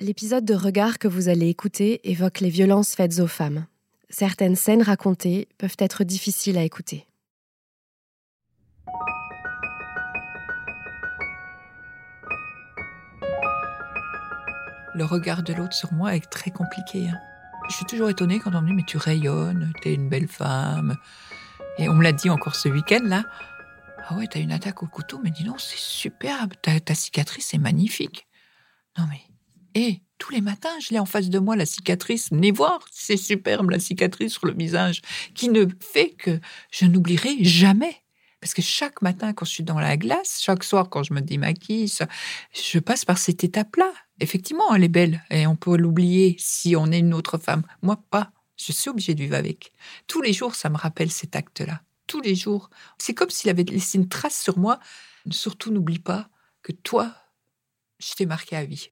L'épisode de Regard que vous allez écouter évoque les violences faites aux femmes. Certaines scènes racontées peuvent être difficiles à écouter. Le regard de l'autre sur moi est très compliqué. hein. Je suis toujours étonnée quand on me dit mais tu rayonnes, t'es une belle femme. Et on me l'a dit encore ce week-end là. Ah ouais, t'as une attaque au couteau, mais dis donc, c'est superbe. Ta, ta cicatrice est magnifique. Non mais, et tous les matins, je l'ai en face de moi, la cicatrice. Venez voir, c'est superbe, la cicatrice sur le visage, qui ne fait que je n'oublierai jamais. Parce que chaque matin, quand je suis dans la glace, chaque soir, quand je me démaquille, je passe par cette étape-là. Effectivement, elle est belle et on peut l'oublier si on est une autre femme. Moi, pas. Je suis obligée de vivre avec. Tous les jours, ça me rappelle cet acte-là. Tous les jours. C'est comme s'il avait laissé une trace sur moi. Surtout, n'oublie pas que toi, je t'ai marqué à vie.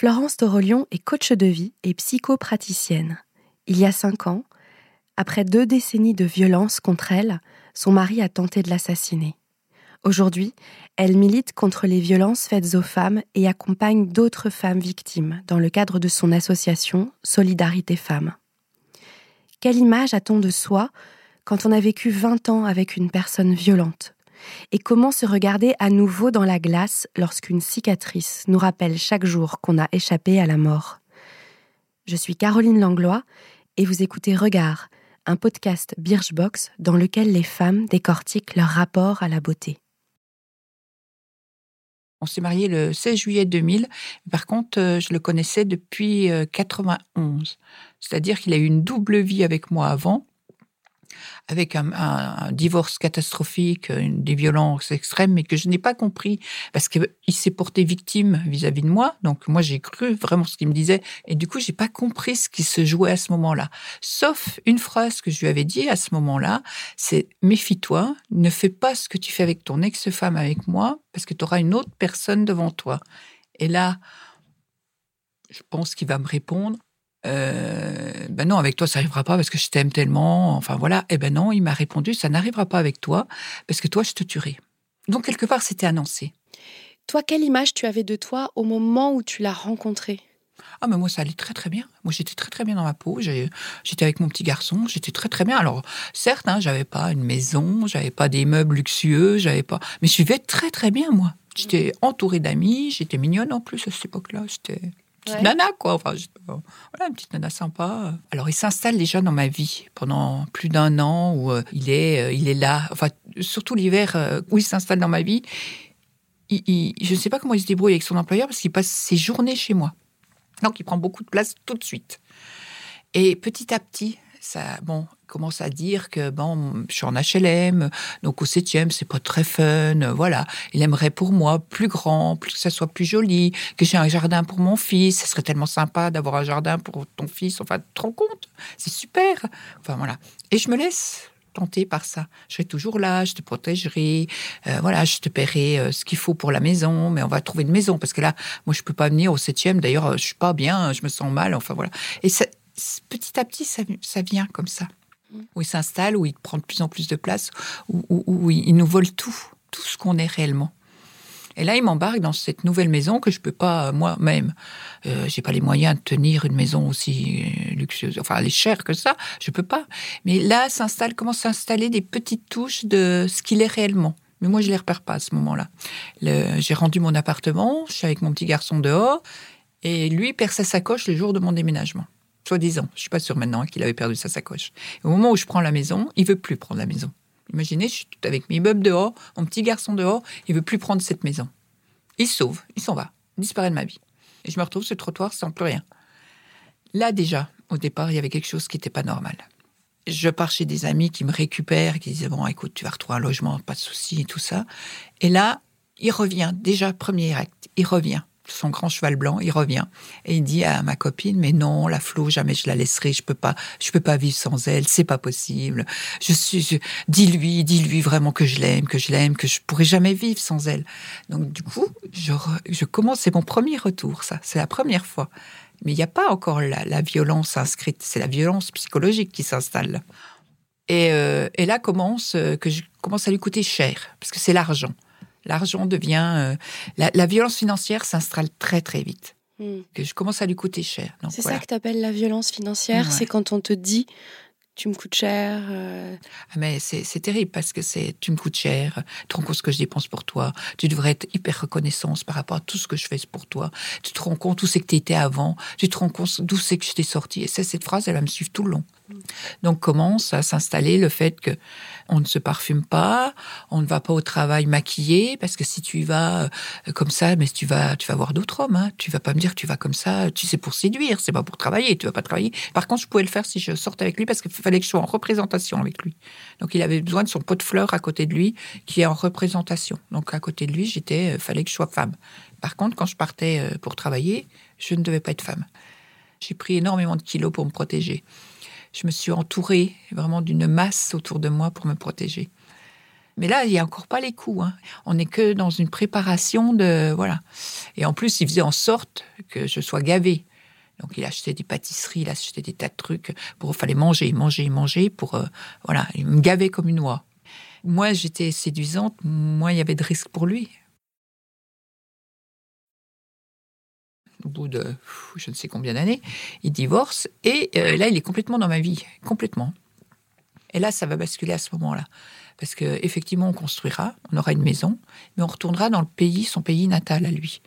Florence Torolion est coach de vie et psychopraticienne. Il y a cinq ans, après deux décennies de violence contre elle, son mari a tenté de l'assassiner. Aujourd'hui, elle milite contre les violences faites aux femmes et accompagne d'autres femmes victimes dans le cadre de son association Solidarité Femmes. Quelle image a-t-on de soi quand on a vécu 20 ans avec une personne violente? Et comment se regarder à nouveau dans la glace lorsqu'une cicatrice nous rappelle chaque jour qu'on a échappé à la mort? Je suis Caroline Langlois et vous écoutez Regard, un podcast Birchbox dans lequel les femmes décortiquent leur rapport à la beauté. On s'est marié le 16 juillet 2000. Par contre, euh, je le connaissais depuis euh, 91. C'est-à-dire qu'il a eu une double vie avec moi avant, avec un, divorce catastrophique, des violences extrêmes, mais que je n'ai pas compris parce qu'il s'est porté victime vis-à-vis de moi. Donc moi, j'ai cru vraiment ce qu'il me disait, et du coup, j'ai pas compris ce qui se jouait à ce moment-là. Sauf une phrase que je lui avais dit à ce moment-là, c'est méfie-toi, ne fais pas ce que tu fais avec ton ex-femme avec moi, parce que tu auras une autre personne devant toi. Et là, je pense qu'il va me répondre. Euh, ben non, avec toi, ça n'arrivera pas parce que je t'aime tellement. Enfin voilà. Eh ben non, il m'a répondu, ça n'arrivera pas avec toi parce que toi, je te tuerai. Donc quelque part, c'était annoncé. Toi, quelle image tu avais de toi au moment où tu l'as rencontré? Ah, mais moi, ça allait très très bien. Moi, j'étais très très bien dans ma peau. J'étais avec mon petit garçon. J'étais très très bien. Alors, certes, hein, j'avais pas une maison, j'avais pas des meubles luxueux, j'avais pas. Mais je vivais très très bien, moi. J'étais entourée d'amis. J'étais mignonne en plus à cette époque-là. Petite Ouais. nana, quoi. Enfin, j'étais- voilà, une petite nana sympa. Alors, il s'installe déjà dans ma vie pendant plus d'un an où euh, il est, euh, il est là. Enfin, surtout l'hiver euh, où il s'installe dans ma vie. Il- il- je ne sais pas comment il se débrouille avec son employeur parce qu'il passe ses journées chez moi. Donc, il prend beaucoup de place tout de suite. Et petit à petit, ça, bon, commence à dire que bon, je suis en HLM, donc au septième, c'est pas très fun, voilà. Il aimerait pour moi plus grand, plus que ça soit plus joli, que j'ai un jardin pour mon fils. Ce serait tellement sympa d'avoir un jardin pour ton fils. Enfin, tu te rends compte? C'est super. Enfin voilà. Et je me laisse tenter par ça. Je serai toujours là, je te protégerai, euh, voilà, je te paierai euh, ce qu'il faut pour la maison, mais on va trouver une maison parce que là, moi, je peux pas venir au septième. D'ailleurs, je suis pas bien, je me sens mal. Enfin voilà. Et ça, petit à petit, ça, ça vient comme ça. Où il s'installe, où il prend de plus en plus de place, où, il nous vole tout, tout ce qu'on est réellement. Et là, il m'embarque dans cette nouvelle maison que je peux pas euh, moi-même. Euh, j'ai pas les moyens de tenir une maison aussi euh, luxueuse. Enfin, elle est chère que ça. Je peux pas. Mais là, s'installe, commence à s'installer des petites touches de ce qu'il est réellement. Mais moi, je les repère pas à ce moment-là. J'ai rendu mon appartement. Je suis avec mon petit garçon dehors. Et lui perd sa sacoche le jour de mon déménagement. Soi-disant. Je suis pas sûre maintenant qu'il avait perdu sa sacoche. Au moment où je prends la maison, il veut plus prendre la maison. Imaginez, je suis avec mes meubles dehors, mon petit garçon dehors, il veut plus prendre cette maison. Il sauve, il s'en va, disparaît de ma vie. Et je me retrouve sur le trottoir sans plus rien. Là déjà, au départ, il y avait quelque chose qui n'était pas normal. Je pars chez des amis qui me récupèrent, qui disaient bon, écoute, tu vas retrouver un logement, pas de souci et tout ça. Et là, il revient. Déjà, premier acte, il revient. Son grand cheval blanc, il revient et il dit à ma copine mais non la Flo jamais je la laisserai, je peux pas, je peux pas vivre sans elle, c'est pas possible. Je suis, dis-lui, dis-lui vraiment que je l'aime, que je l'aime, que je pourrais jamais vivre sans elle. Donc du coup je, commence, c'est mon premier retour ça, c'est la première fois. Mais il n'y a pas encore la, violence inscrite, c'est la violence psychologique qui s'installe. Et, euh, et, là commence euh, que je commence à lui coûter cher parce que c'est l'argent. L'argent devient euh, la, violence financière s'installe très très vite. Hmm. Que je commence à lui coûter cher. C'est ça que tu appelles la violence financière, c'est quand on te dit tu me coûtes cher. Euh. Ah, mais c'est terrible parce que c'est tu me coûtes cher, tu te rends compte ce que je dépense pour toi, tu devrais être hyper reconnaissance par rapport à tout ce que je fais pour toi, tu te rends compte où c'est que tu étais avant, tu te rends compte d'où c'est que je t'ai sorti. Et cette phrase, elle va me suivre tout le long. Donc commence à s'installer le fait que on ne se parfume pas, on ne va pas au travail maquillé parce que si tu y vas euh, comme ça, mais tu vas tu vas voir d'autres hommes. Hein. Tu vas pas me dire tu vas comme ça, tu sais pour séduire, c'est pas pour travailler. Tu vas pas travailler. Par contre, je pouvais le faire si je sortais avec lui parce qu'il fallait que je sois en représentation avec lui. Donc il avait besoin de son pot de fleurs à côté de lui qui est en représentation. Donc à côté de lui, j'étais, euh, fallait que je sois femme. Par contre, quand je partais euh, pour travailler, je ne devais pas être femme. J'ai pris énormément de kilos pour me protéger je me suis entourée vraiment d'une masse autour de moi pour me protéger. Mais là, il n'y a encore pas les coups. Hein. On n'est que dans une préparation de voilà. Et en plus, il faisait en sorte que je sois gavée. Donc, il achetait des pâtisseries, il achetait des tas de trucs pour. Il fallait manger, manger, manger pour euh, voilà. Il me gavait comme une oie. Moi, j'étais séduisante. Moi, il y avait de risques pour lui. Au bout de je ne sais combien d'années, il divorce et euh, là il est complètement dans ma vie, complètement. Et là ça va basculer à ce moment-là parce que effectivement on construira, on aura une maison, mais on retournera dans le pays, son pays natal à lui.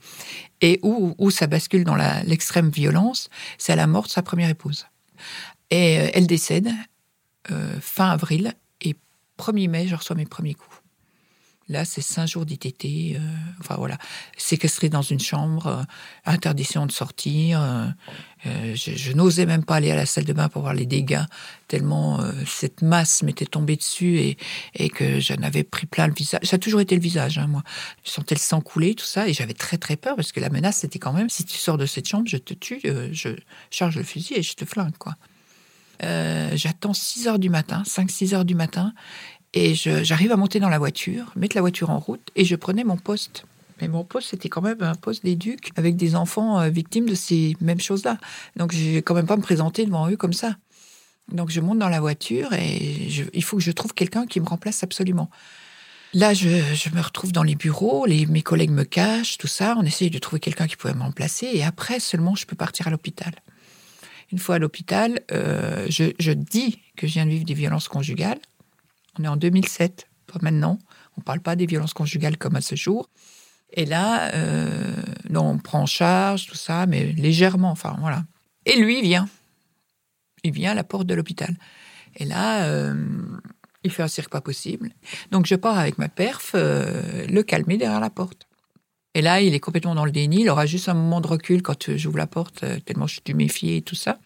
Et où, où ça bascule dans l'extrême violence, c'est à la mort de sa première épouse. Et euh, elle décède euh, fin avril et 1er mai, je reçois mes premiers coups. Là, c'est cinq jours d'ITT. Euh, enfin voilà, séquestré dans une chambre, euh, interdiction de sortir. Euh, je, n'osais même pas aller à la salle de bain pour voir les dégâts, tellement cette masse m'était tombée dessus et, que j'en avais pris plein le visage. Ça a toujours été le visage, hein, moi. Je sentais le sang couler, tout ça, et j'avais très très peur parce que la menace, c'était quand même si tu sors de cette chambre, je te tue, je charge le fusil et je te flingue, quoi. j'attends 6 heures du matin, 5-6 heures du matin, et j'arrive à monter dans la voiture, mettre la voiture en route, et je prenais mon poste. Mais mon poste, c'était quand même un poste d'éduc avec des enfants euh, victimes de ces mêmes choses-là. Donc, je vais quand même pas me présenter devant eux comme ça. Donc, je monte dans la voiture et il faut que je trouve quelqu'un qui me remplace absolument. Là, je, me retrouve dans les bureaux, les, mes collègues me cachent, tout ça. On essaye de trouver quelqu'un qui pouvait me remplacer et après seulement je peux partir à l'hôpital. Une fois à l'hôpital, euh, je, je dis que je viens de vivre des violences conjugales. On est en 2007, pas maintenant. On ne parle pas des violences conjugales comme à ce jour. Et là, euh, on prend en charge tout ça, mais légèrement, enfin voilà. Et lui, il vient. Il vient à la porte de l'hôpital. Et là, euh, il fait un cirque pas possible. Donc je pars avec ma perf, euh, le calmer derrière la porte. Et là, il est complètement dans le déni. Il aura juste un moment de recul quand j'ouvre la porte, tellement je suis méfiée et tout ça.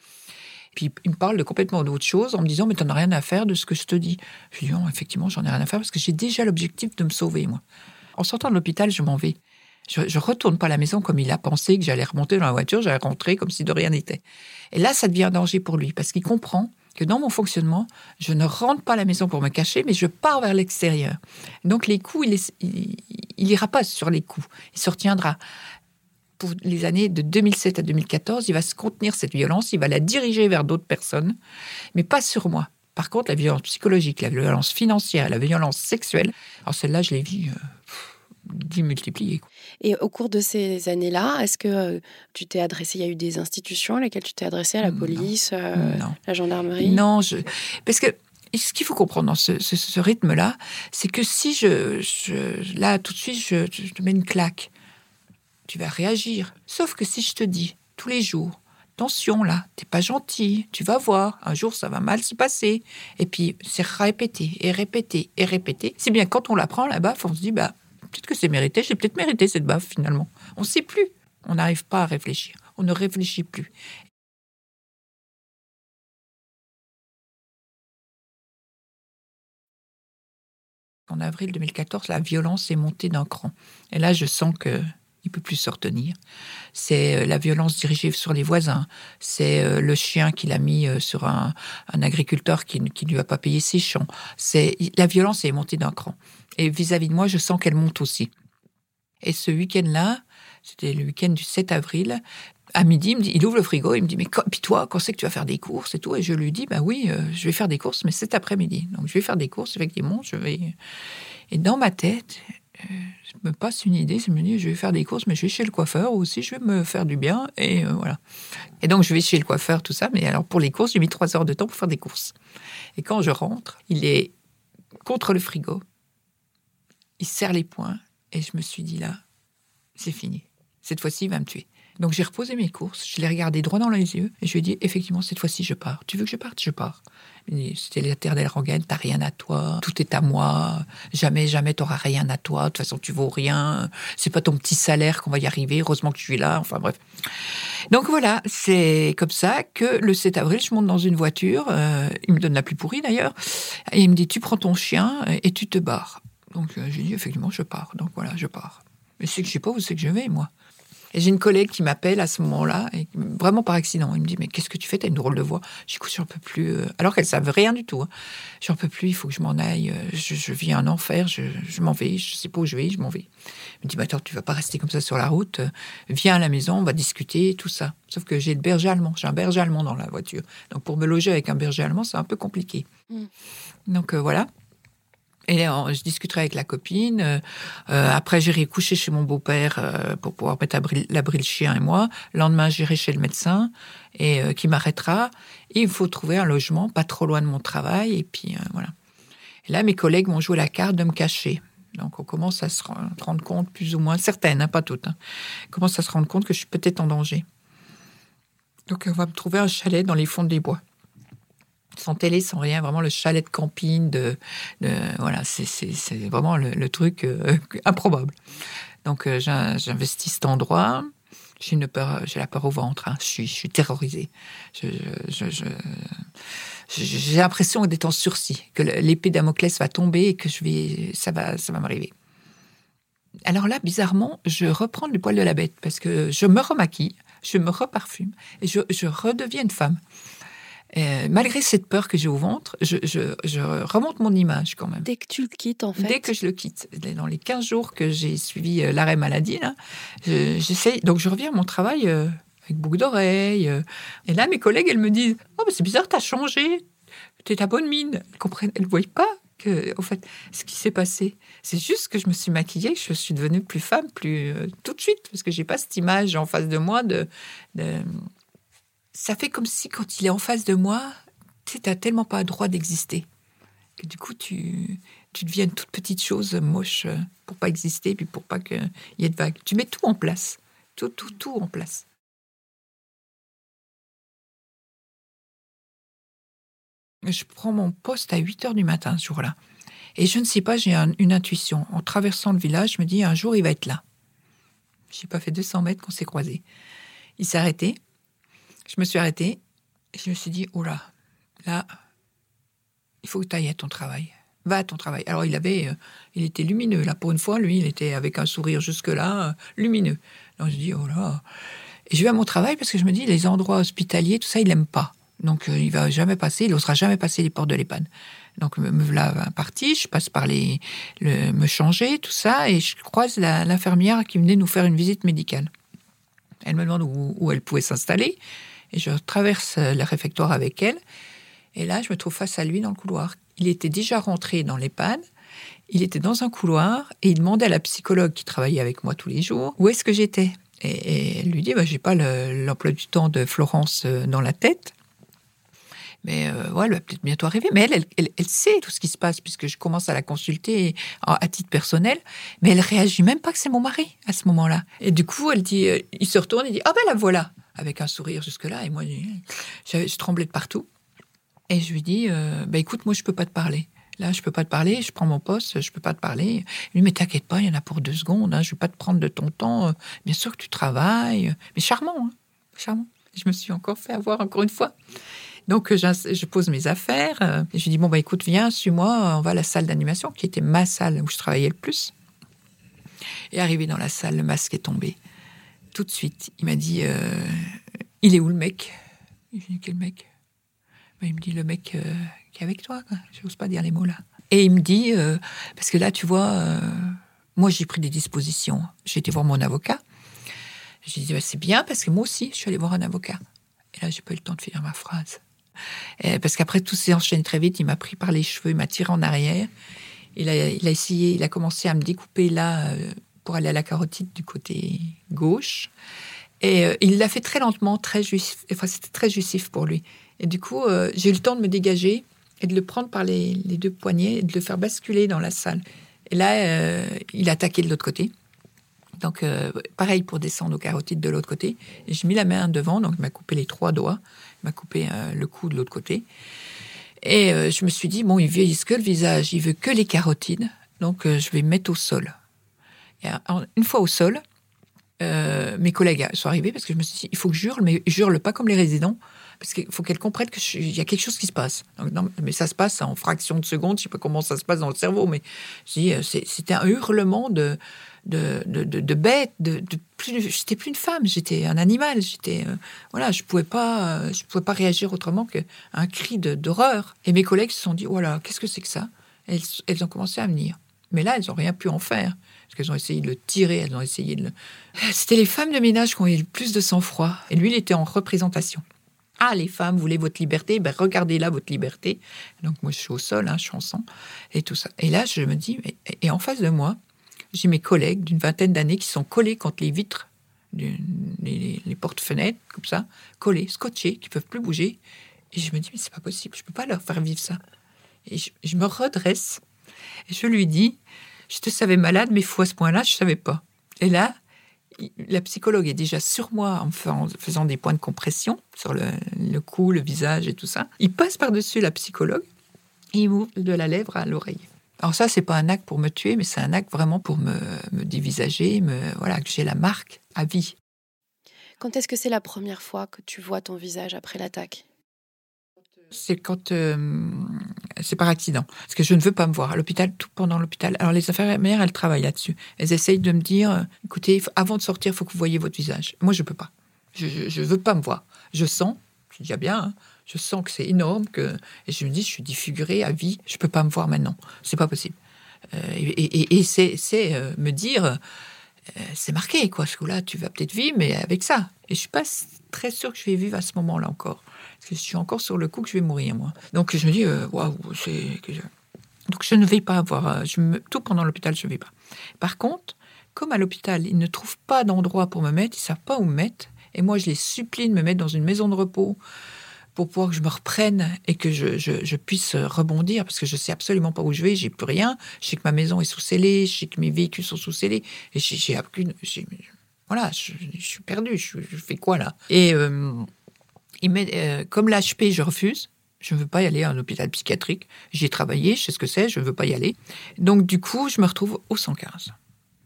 Puis il me parle de complètement d'autre chose en me disant, mais t'en as rien à faire de ce que je te dis. Je lui dis, non, effectivement, j'en ai rien à faire parce que j'ai déjà l'objectif de me sauver, moi. En sortant de l'hôpital, je m'en vais. Je, ne retourne pas à la maison comme il a pensé que j'allais remonter dans la voiture, j'allais rentrer comme si de rien n'était. Et là, ça devient un danger pour lui parce qu'il comprend que dans mon fonctionnement, je ne rentre pas à la maison pour me cacher, mais je pars vers l'extérieur. Donc les coups, il, il, ira pas sur les coups, il se retiendra pour les années de 2007 à 2014, il va se contenir cette violence, il va la diriger vers d'autres personnes, mais pas sur moi. Par contre, la violence psychologique, la violence financière, la violence sexuelle, alors celle-là, je l'ai vue euh, démultipliée. Et au cours de ces années-là, est-ce que euh, tu t'es adressé, il y a eu des institutions à lesquelles tu t'es adressé, à la police, euh, la gendarmerie? Non, je... parce que ce qu'il faut comprendre dans ce, rythme-là, c'est que si je, je, Là, tout de suite, je, je te mets une claque tu vas réagir. Sauf que si je te dis tous les jours, attention là, t'es pas gentil, tu vas voir, un jour ça va mal se passer. Et puis c'est répété et répété et répété. C'est bien quand on l'apprend la baffe, on se dit bah peut-être que c'est mérité, j'ai peut-être mérité cette baffe finalement. On ne sait plus, on n'arrive pas à réfléchir, on ne réfléchit plus. En avril 2014, la violence est montée d'un cran. Et là, je sens que il peut plus se retenir. C'est euh, la violence dirigée sur les voisins. C'est euh, le chien qu'il a mis euh, sur un, agriculteur qui ne lui a pas payé ses champs. C'est la violence est montée d'un cran. Et vis-à-vis de moi, je sens qu'elle monte aussi. Et ce week-end-là, c'était le week-end du 7 avril, à midi, il, ouvre le frigo, il me dit, mais puis toi, quand c'est que tu vas faire des courses et tout? Et je lui dis, bah oui, je vais faire des courses, mais cet après-midi. Donc je vais faire des courses, effectivement, je vais... Et dans ma tête, je me passe une idée, je me dis, je vais faire des courses, mais je vais chez le coiffeur aussi, je vais me faire du bien, et euh, voilà. Et donc, je vais chez le coiffeur, tout ça, mais alors pour les courses, j'ai mis trois heures de temps pour faire des courses. Et quand je rentre, il est contre le frigo, il serre les poings, et je me suis dit, là, c'est fini. Cette fois-ci, il va me tuer. Donc j'ai reposé mes courses, je l'ai regardé droit dans les yeux et je lui ai dit effectivement cette fois-ci je pars. Tu veux que je parte? Je pars. C'était l'éternelle rengaine, t'as rien à toi, tout est à moi, jamais, jamais t'auras rien à toi, de toute façon tu vaux rien, c'est pas ton petit salaire qu'on va y arriver, heureusement que je suis là, enfin bref. Donc voilà, c'est comme ça que le 7 avril, je monte dans une voiture, euh, il me donne la plus pourrie d'ailleurs, et il me dit tu prends ton chien et tu te barres. Donc euh, j'ai dit effectivement je pars, donc voilà, je pars. Mais c'est que je sais pas où c'est que je vais, moi. Et j'ai une collègue qui m'appelle à ce moment-là, et vraiment par accident. Il me dit Mais qu'est-ce que tu fais? T'as une drôle de voix. Je dis j'en peux plus. Euh, alors qu'elle ne savait rien du tout. Hein. J'en peux plus, il faut que je m'en aille. Euh, je, je vis un enfer, je, m'en vais, je sais pas où je vais, je m'en vais. Elle me dit Attends, tu vas pas rester comme ça sur la route. Euh, viens à la maison, on va discuter, tout ça. Sauf que j'ai le berger allemand. J'ai un berger allemand dans la voiture. Donc pour me loger avec un berger allemand, c'est un peu compliqué. Mm. Donc voilà. Et je discuterai avec la copine. Euh, euh, après, j'irai coucher chez mon beau-père euh, pour pouvoir mettre l'abri le chien et moi. Le lendemain, j'irai chez le médecin et qui m'arrêtera. Il faut trouver un logement pas trop loin de mon travail. Et puis voilà. Et là, mes collègues m'ont joué la carte de me cacher. Donc, on commence à se rendre compte, plus ou moins, certaines, hein, pas toutes, hein, commence à se rendre compte que je suis peut-être en danger. Donc, on va me trouver un chalet dans les fonds des bois sans télé, sans rien, vraiment le chalet de camping, de, voilà, c'est vraiment le, truc euh, improbable. Donc euh, j'investis cet endroit. J'ai une peur, j'ai la peur au ventre. Hein. Je suis, je suis terrorisée. j'ai l'impression d'être en sursis, que l'épée Damoclès va tomber et que je vais, ça va, ça va m'arriver. Alors là, bizarrement, je reprends le poil de la bête parce que je me remaquille, je me reparfume et je, je redeviens une femme. Euh, malgré cette peur que j'ai au ventre, je, remonte mon image quand même. Dès que tu le quittes, en fait Dès que je le quitte. Dans les 15 jours que j'ai suivi euh, l'arrêt maladie, j'essaie. Donc, je reviens à mon travail euh, avec boucle d'oreilles. et là, mes collègues, elles me disent Oh, mais c'est bizarre, t'as changé. T'es ta bonne mine. Elles comprennent, elles ne voient pas que, en fait, ce qui s'est passé. C'est juste que je me suis maquillée, je suis devenue plus femme, plus tout de suite, parce que j'ai pas cette image en face de moi de ça fait comme si quand il est en face de moi, tu n'as tellement pas le droit d'exister. Que du coup, tu, tu deviens une toute petite chose moche euh, pour pas exister, puis pour pas qu'il y ait de vagues. Tu mets tout en place. Tout, tout, tout en place. Je prends mon poste à 8 heures du matin ce jour-là. Et je ne sais pas, j'ai une intuition. En traversant le village, je me dis, un jour, il va être là. Je n'ai pas fait 200 mètres qu'on s'est croisés. Il s'est arrêté. Je me suis arrêtée et je me suis dit, oh là, il faut que tu ailles à ton travail. Va à ton travail. Alors il avait, euh, il était lumineux. Là, pour une fois, lui, il était avec un sourire jusque-là, euh, lumineux. Donc je dis, oh là. Et je vais à mon travail parce que je me dis, les endroits hospitaliers, tout ça, il n'aime pas. Donc euh, il va jamais passer, il n'osera jamais passer les portes de l'EHPAD. Donc me, me voilà partie, je passe par les, le, me changer, tout ça, et je croise l'infirmière qui venait nous faire une visite médicale. Elle me demande où elle pouvait s'installer. Et je traverse euh, le réfectoire avec elle. Et là, je me trouve face à lui dans le couloir. Il était déjà rentré dans l'EHPAD. Il était dans un couloir et il demandait à la psychologue qui travaillait avec moi tous les jours où est-ce que j'étais? Et, elle lui dit, bah, j'ai pas l'emploi du temps de Florence euh, dans la tête. Mais euh, elle va peut-être bientôt arriver. Mais elle, elle, elle, sait tout ce qui se passe puisque je commence à la consulter à, titre personnel. Mais elle réagit même pas que c'est mon mari à ce moment-là. Et du coup, elle dit, il se retourne et dit, ah ben la voilà avec un sourire jusque-là. Et moi, je tremblais de partout. Et je lui dis, euh, bah, écoute, moi, je peux pas te parler. Là, je peux pas te parler, je prends mon poste, je peux pas te parler. Il dit, mais t'inquiète pas, il y en a pour deux secondes, hein, je vais pas te prendre de ton temps. Bien sûr que tu travailles. Mais charmant, hein, charmant. Je me suis encore fait avoir encore une fois. Donc, je pose mes affaires. Euh, et je lui dis, bon, bah, écoute, viens, suis-moi, on va à la salle d'animation, qui était ma salle où je travaillais le plus. Et arrivé dans la salle, le masque est tombé. Tout de suite, il m'a dit euh, Il est où le mec? Je lui ai dit Quel mec? Ben, Il me dit Le mec euh, qui est avec toi. Je n'ose pas dire les mots là. Et il me dit euh, Parce que là, tu vois, moi j'ai pris des dispositions. J'ai été voir mon avocat. J'ai dit bah, C'est bien parce que moi aussi, je suis allée voir un avocat. Et là, j'ai pas eu le temps de finir ma phrase. parce qu'après, tout s'est enchaîné très vite. Il m'a pris par les cheveux, il m'a tiré en arrière. Il a essayé, il a commencé à me découper là pour aller à la carotide du côté gauche. Et euh, il l'a fait très lentement, très jouissif. Enfin, c'était très jouissif pour lui. Et du coup, euh, j'ai eu le temps de me dégager et de le prendre par les, deux poignets et de le faire basculer dans la salle. Et là, euh, il a attaqué de l'autre côté. Donc, pareil pour descendre aux carotides de l'autre côté. Et j'ai mis la main devant, donc il m'a coupé les trois doigts. Il m'a coupé le cou de l'autre côté. Et je me suis dit, bon, il vieillit que le visage, il veut que les carotides. Donc, je vais mettre au sol. Une fois au sol, euh, mes collègues sont arrivés parce que je me suis dit, il faut que je hurle, mais hurle pas comme les résidents, parce qu'il faut qu'elles comprennent qu'il y a quelque chose qui se passe. mais ça se passe en fraction de seconde, je sais pas comment ça se passe dans le cerveau, mais euh, c'était un hurlement de bête, de, de plus, j'étais plus une femme, j'étais un animal, j'étais, euh, voilà, je pouvais pas, pouvais pas réagir autrement qu'un cri d'horreur. Et mes collègues se sont dit, voilà, qu'est-ce que c'est que ça? Elles, elles ont commencé à venir. Mais là, elles n'ont rien pu en faire qu'elles ont essayé de le tirer, elles ont essayé de le... C'était les femmes de ménage qui ont eu le plus de sang-froid. Et lui, il était en représentation. Ah, les femmes, voulez votre liberté Ben, regardez là votre liberté. Donc, moi, je suis au sol, hein, et tout ça. Et là, je me dis, et en face de moi, j'ai mes collègues d'une vingtaine d'années qui sont collés contre les vitres, les, portes-fenêtres, comme ça, collés, scotchés, qui peuvent plus bouger. Et je me dis, mais c'est pas possible, je peux pas leur faire vivre ça. Et je me redresse, et je lui dis, je te savais malade, mais fou à ce point-là, je ne savais pas. Et là, la psychologue est déjà sur moi en faisant des points de compression sur le, cou, le visage et tout ça. Il passe par-dessus la psychologue et il m'ouvre de la lèvre à l'oreille. Alors ça, c'est pas un acte pour me tuer, mais c'est un acte vraiment pour me, me dévisager, me, voilà, que j'ai la marque à vie. Quand est-ce que c'est la première fois que tu vois ton visage après l'attaque? C'est quand euh, c'est par accident. Parce que je ne veux pas me voir à l'hôpital, tout pendant l'hôpital. Alors les infirmières, elles travaillent là-dessus. Elles essayent de me dire, euh, écoutez, avant de sortir, il faut que vous voyez votre visage. Moi, je peux pas. Je ne veux pas me voir. Je sens, je dis bien, hein, je sens que c'est énorme, que, et je me dis, je suis défigurée à vie, je peux pas me voir maintenant. C'est pas possible. Euh, et, c'est me dire, c'est marqué, quoi. Ce coup-là, tu vas peut-être vivre, mais avec ça. Et je suis pas très sûre que je vais vivre à ce moment-là encore je suis encore sur le coup que je vais mourir, moi. Donc je me dis, euh, waouh, c'est. Donc je ne vais pas avoir. Euh. Tout pendant l'hôpital, je ne vais pas. Par contre, comme à l'hôpital, ils ne trouvent pas d'endroit pour me mettre, ils ne savent pas où me mettre, et moi je les supplie de me mettre dans une maison de repos pour pouvoir que je me reprenne et que je, je, puisse rebondir, parce que je sais absolument pas où je vais, j'ai plus rien. Je sais que ma maison est sous scellée, je sais que mes véhicules sont sous scellés, et j'ai aucune. Voilà, je, suis perdu, je, fais quoi là? Et euh, il met, euh, comme l'HP, je refuse. Je ne veux pas y aller à un hôpital psychiatrique. J'y ai travaillé, je sais ce que c'est, je ne veux pas y aller. Donc, du coup, je me retrouve au 115.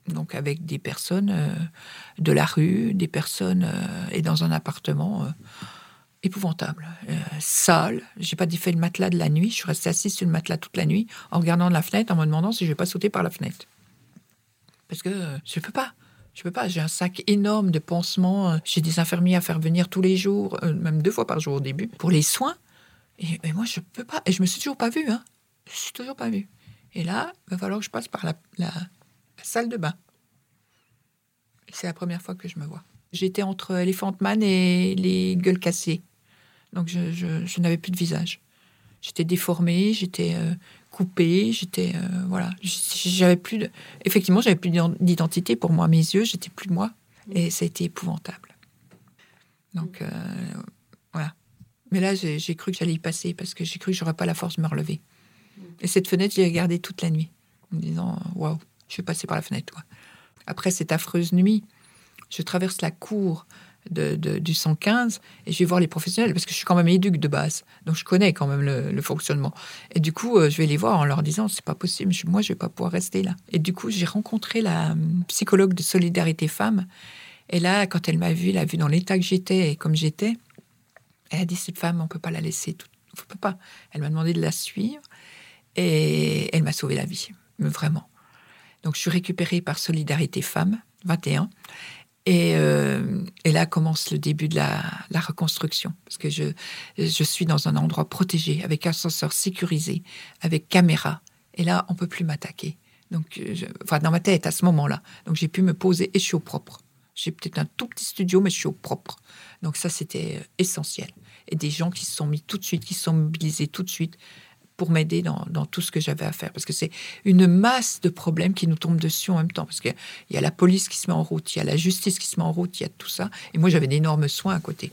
Donc, avec des personnes euh, de la rue, des personnes, euh, et dans un appartement épouvantable. sale. J'ai pas fait le matelas de la nuit. Je suis restée assise sur le matelas toute la nuit, en regardant la fenêtre, en me demandant si je vais pas sauter par la fenêtre. Parce que je ne peux pas. Je peux pas, j'ai un sac énorme de pansements. Euh, j'ai des infirmiers à faire venir tous les jours, euh, même deux fois par jour au début, pour les soins. Et, moi, je peux pas. Et je me suis toujours pas vue. Hein. Je suis toujours pas vue. Et là, il va falloir que je passe par la, salle de bain. C'est la première fois que je me vois. J'étais entre Elephant Man et les gueules cassées. Donc, je, n'avais plus de visage. J'étais déformée, j'étais euh, coupée, j'étais euh, voilà, j'avais plus de, effectivement, j'avais plus d'identité pour moi, mes yeux, j'étais plus moi, et ça a été épouvantable. Donc euh, voilà. Mais là, j'ai cru que j'allais y passer parce que j'ai cru que j'aurais pas la force de me relever. Et cette fenêtre, j'ai regardé toute la nuit, en me disant waouh, je vais passer par la fenêtre. Après cette affreuse nuit, je traverse la cour de, du 115 et je vais voir les professionnels parce que je suis quand même éduque de base, donc je connais quand même le, fonctionnement. Et du coup, euh, je vais les voir en leur disant c'est pas possible, moi je vais pas pouvoir rester là. Et du coup, j'ai rencontré la hum, psychologue de solidarité femme. Et là, quand elle m'a vu, elle a vu dans l'état que j'étais et comme j'étais, elle a dit cette femme, on peut pas la laisser, tout, on peut pas. Elle m'a demandé de la suivre et elle m'a sauvé la vie, vraiment. Donc, je suis récupérée par Solidarité Femmes, 21. Et, euh, et, là commence le début de la, reconstruction, parce que je, je suis dans un endroit protégé, avec ascenseur sécurisé, avec caméra. Et là, on peut plus m'attaquer. Donc, je, enfin, dans ma tête à ce moment-là. Donc, j'ai pu me poser et je suis au propre. J'ai peut-être un tout petit studio, mais je suis au propre. Donc, ça, c'était euh, essentiel. Et des gens qui se sont mis tout de suite, qui se sont mobilisés tout de suite pour m'aider dans, tout ce que j'avais à faire. Parce que c'est une masse de problèmes qui nous tombent dessus en même temps. Parce qu'il y a la police qui se met en route, il y a la justice qui se met en route, il y a tout ça. Et moi, j'avais d'énormes soins à côté.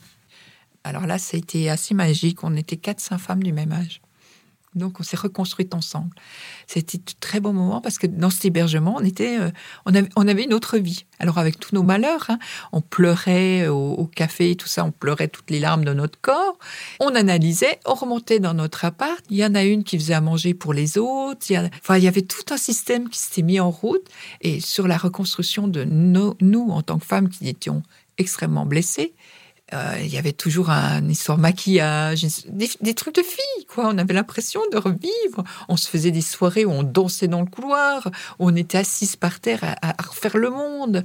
Alors là, ça a été assez magique. On était quatre, cinq femmes du même âge. Donc, on s'est reconstruite ensemble. C'était un très bon moment parce que dans cet hébergement, on était, euh, on, avait, une autre vie. Alors, avec tous nos malheurs, hein, on pleurait au, café, tout ça, on pleurait toutes les larmes de notre corps. On analysait, on remontait dans notre appart. Il y en a une qui faisait à manger pour les autres. Il y, enfin, il y avait tout un système qui s'était mis en route. Et sur la reconstruction de nous, en tant que femmes qui étions extrêmement blessées, euh, il y avait toujours un histoire maquillage, des, trucs de filles, quoi. On avait l'impression de revivre. On se faisait des soirées où on dansait dans le couloir, où on était assises par terre à, refaire le monde.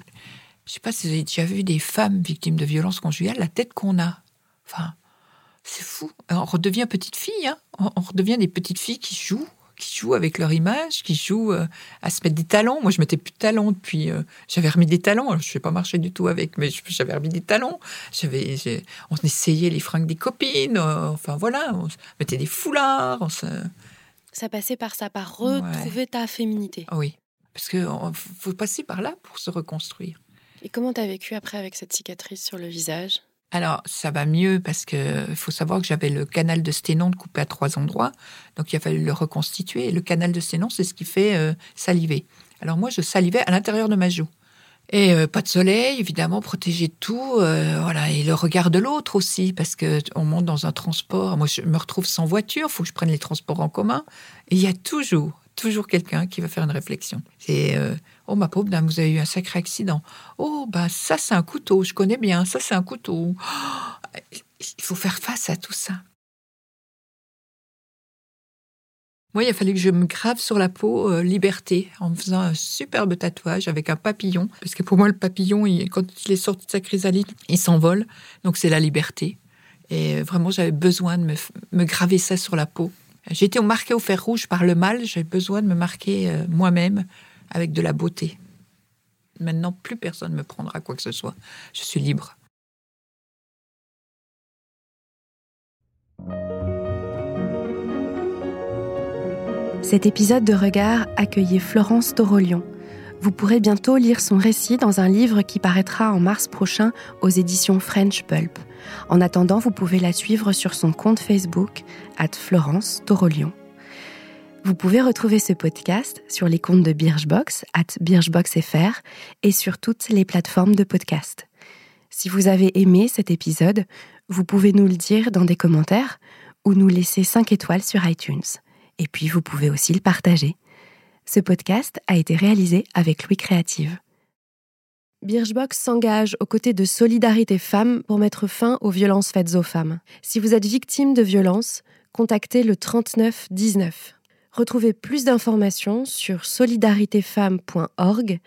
Je sais pas si vous avez déjà vu des femmes victimes de violences conjugales, la tête qu'on a. Enfin, c'est fou. On redevient petite fille, hein. on redevient des petites filles qui jouent qui jouent avec leur image, qui jouent euh, à se mettre des talons. Moi, je mettais plus de talons depuis. Euh, j'avais remis des talons. Alors, je ne vais pas marcher du tout avec, mais j'avais remis des talons. J'avais, on essayait les fringues des copines. Euh, enfin voilà, on mettait des foulards. Ça passait par ça, par retrouver ta féminité. Oui, parce que faut passer par là pour se reconstruire. Et comment tu as vécu après avec cette cicatrice sur le visage? Alors, ça va mieux parce que faut savoir que j'avais le canal de sténone coupé à trois endroits, donc il a fallu le reconstituer. Et le canal de sténone, c'est ce qui fait euh, saliver. Alors moi, je salivais à l'intérieur de ma joue. Et euh, pas de soleil, évidemment, protéger tout, euh, voilà, et le regard de l'autre aussi, parce que on monte dans un transport. Moi, je me retrouve sans voiture, faut que je prenne les transports en commun. Et il y a toujours, toujours quelqu'un qui va faire une réflexion. C'est Oh, ma pauvre dame, vous avez eu un sacré accident. Oh, bah, ça, c'est un couteau, je connais bien, ça, c'est un couteau. il faut faire face à tout ça. Moi, il a fallu que je me grave sur la peau euh, liberté en me faisant un superbe tatouage avec un papillon. Parce que pour moi, le papillon, quand il est sorti de sa chrysalide, il s'envole. Donc, c'est la liberté. Et vraiment, j'avais besoin de me, me, graver ça sur la peau. J'ai été marquée au fer rouge par le mal. J'avais besoin de me marquer euh, moi-même avec de la beauté. Maintenant, plus personne ne me prendra quoi que ce soit. Je suis libre. Cet épisode de Regard accueillait Florence Torolion. Vous pourrez bientôt lire son récit dans un livre qui paraîtra en mars prochain aux éditions French Pulp. En attendant, vous pouvez la suivre sur son compte Facebook, at Florence Torolion. Vous pouvez retrouver ce podcast sur les comptes de Birchbox, at BirchboxFR, et sur toutes les plateformes de podcast. Si vous avez aimé cet épisode, vous pouvez nous le dire dans des commentaires ou nous laisser 5 étoiles sur iTunes. Et puis vous pouvez aussi le partager. Ce podcast a été réalisé avec Louis Créative. Birchbox s'engage aux côtés de Solidarité Femmes pour mettre fin aux violences faites aux femmes. Si vous êtes victime de violences, contactez le 39 19. Retrouvez plus d'informations sur solidaritéfemmes.org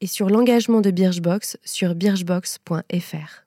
et sur l'engagement de Birchbox sur birchbox.fr.